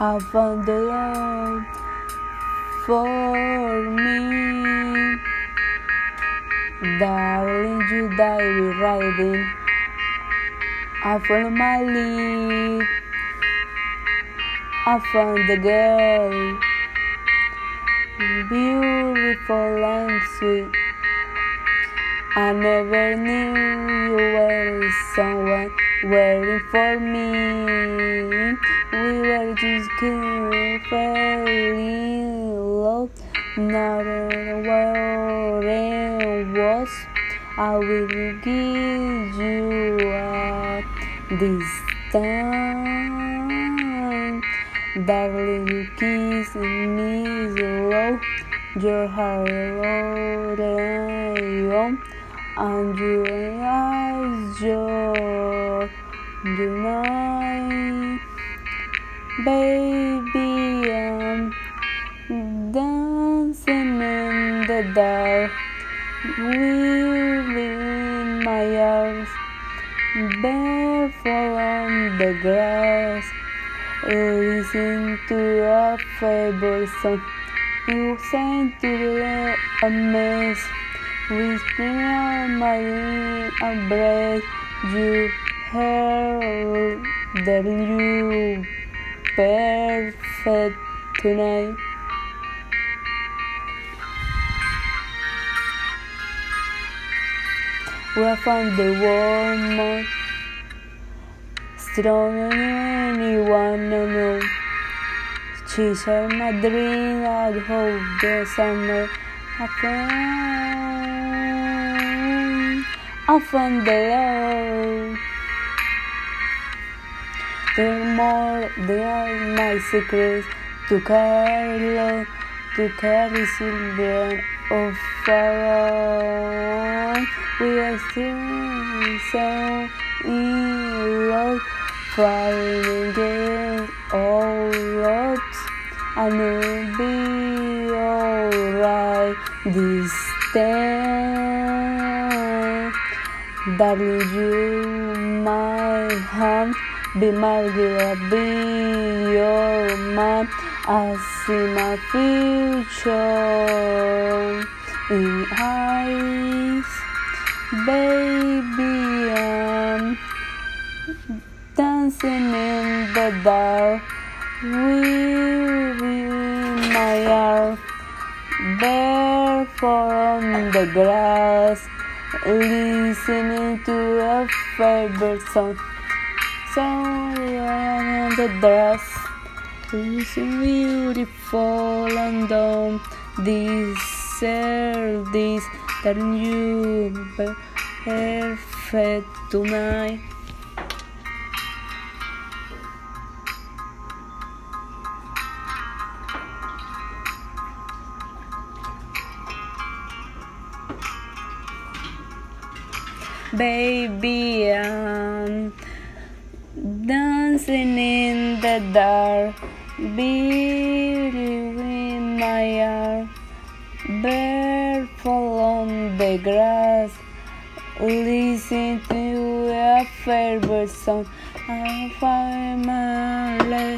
I found the love for me. Darling, you die with riding. I follow my lead. I found the girl, beautiful and sweet. I never knew you were someone waiting for me. We were just good, fell in love. Not a word it was. I will give you up this time. Darling, you kiss me slow. Your heart low and and your eyes your night, baby. I'm dancing in the dark, within my arms, barefoot on the grass. Listen to a favorite song. You sang to the a mess. Whisper on my embrace. You you perfect tonight. We found the stronger than anyone I know. She's her my dream. I hope the summer I I found the love. They're more, they are my secrets to carry to carry silver of oh, far We are still so in love, fighting against all odds. I know be alright this time. Darling, you my hand, be my girl, be your man. I see my future in eyes, baby. I'm dancing in the dark. Weaving my arm, barefoot on the grass, listening to a favorite song. I'm on the dress listen beautiful and don't deserve this that you perfect tonight. Baby, I'm dancing in the dark, beauty in my arm, barefoot on the grass, listen to a favorite song. I find my last.